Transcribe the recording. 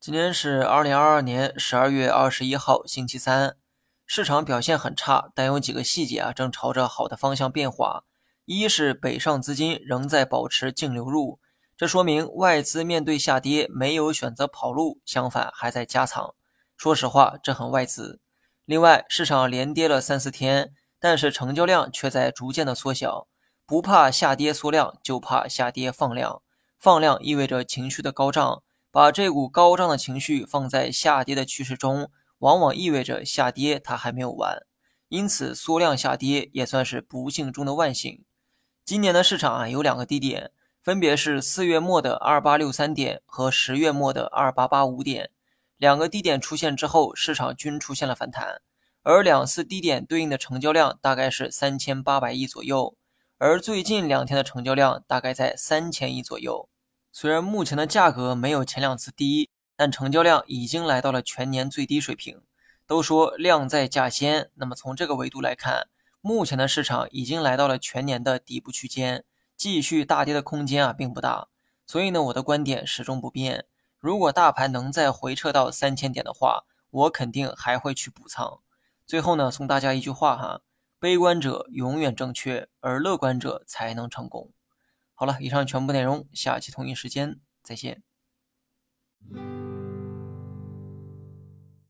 今天是二零二二年十二月二十一号，星期三。市场表现很差，但有几个细节啊，正朝着好的方向变化。一是北上资金仍在保持净流入，这说明外资面对下跌没有选择跑路，相反还在加仓。说实话，这很外资。另外，市场连跌了三四天，但是成交量却在逐渐的缩小。不怕下跌缩量，就怕下跌放量。放量意味着情绪的高涨。把这股高涨的情绪放在下跌的趋势中，往往意味着下跌它还没有完，因此缩量下跌也算是不幸中的万幸。今年的市场啊有两个低点，分别是四月末的二八六三点和十月末的二八八五点。两个低点出现之后，市场均出现了反弹，而两次低点对应的成交量大概是三千八百亿左右，而最近两天的成交量大概在三千亿左右。虽然目前的价格没有前两次低，但成交量已经来到了全年最低水平。都说量在价先，那么从这个维度来看，目前的市场已经来到了全年的底部区间，继续大跌的空间啊并不大。所以呢，我的观点始终不变。如果大盘能再回撤到三千点的话，我肯定还会去补仓。最后呢，送大家一句话哈：悲观者永远正确，而乐观者才能成功。好了，以上全部内容，下期同一时间再见。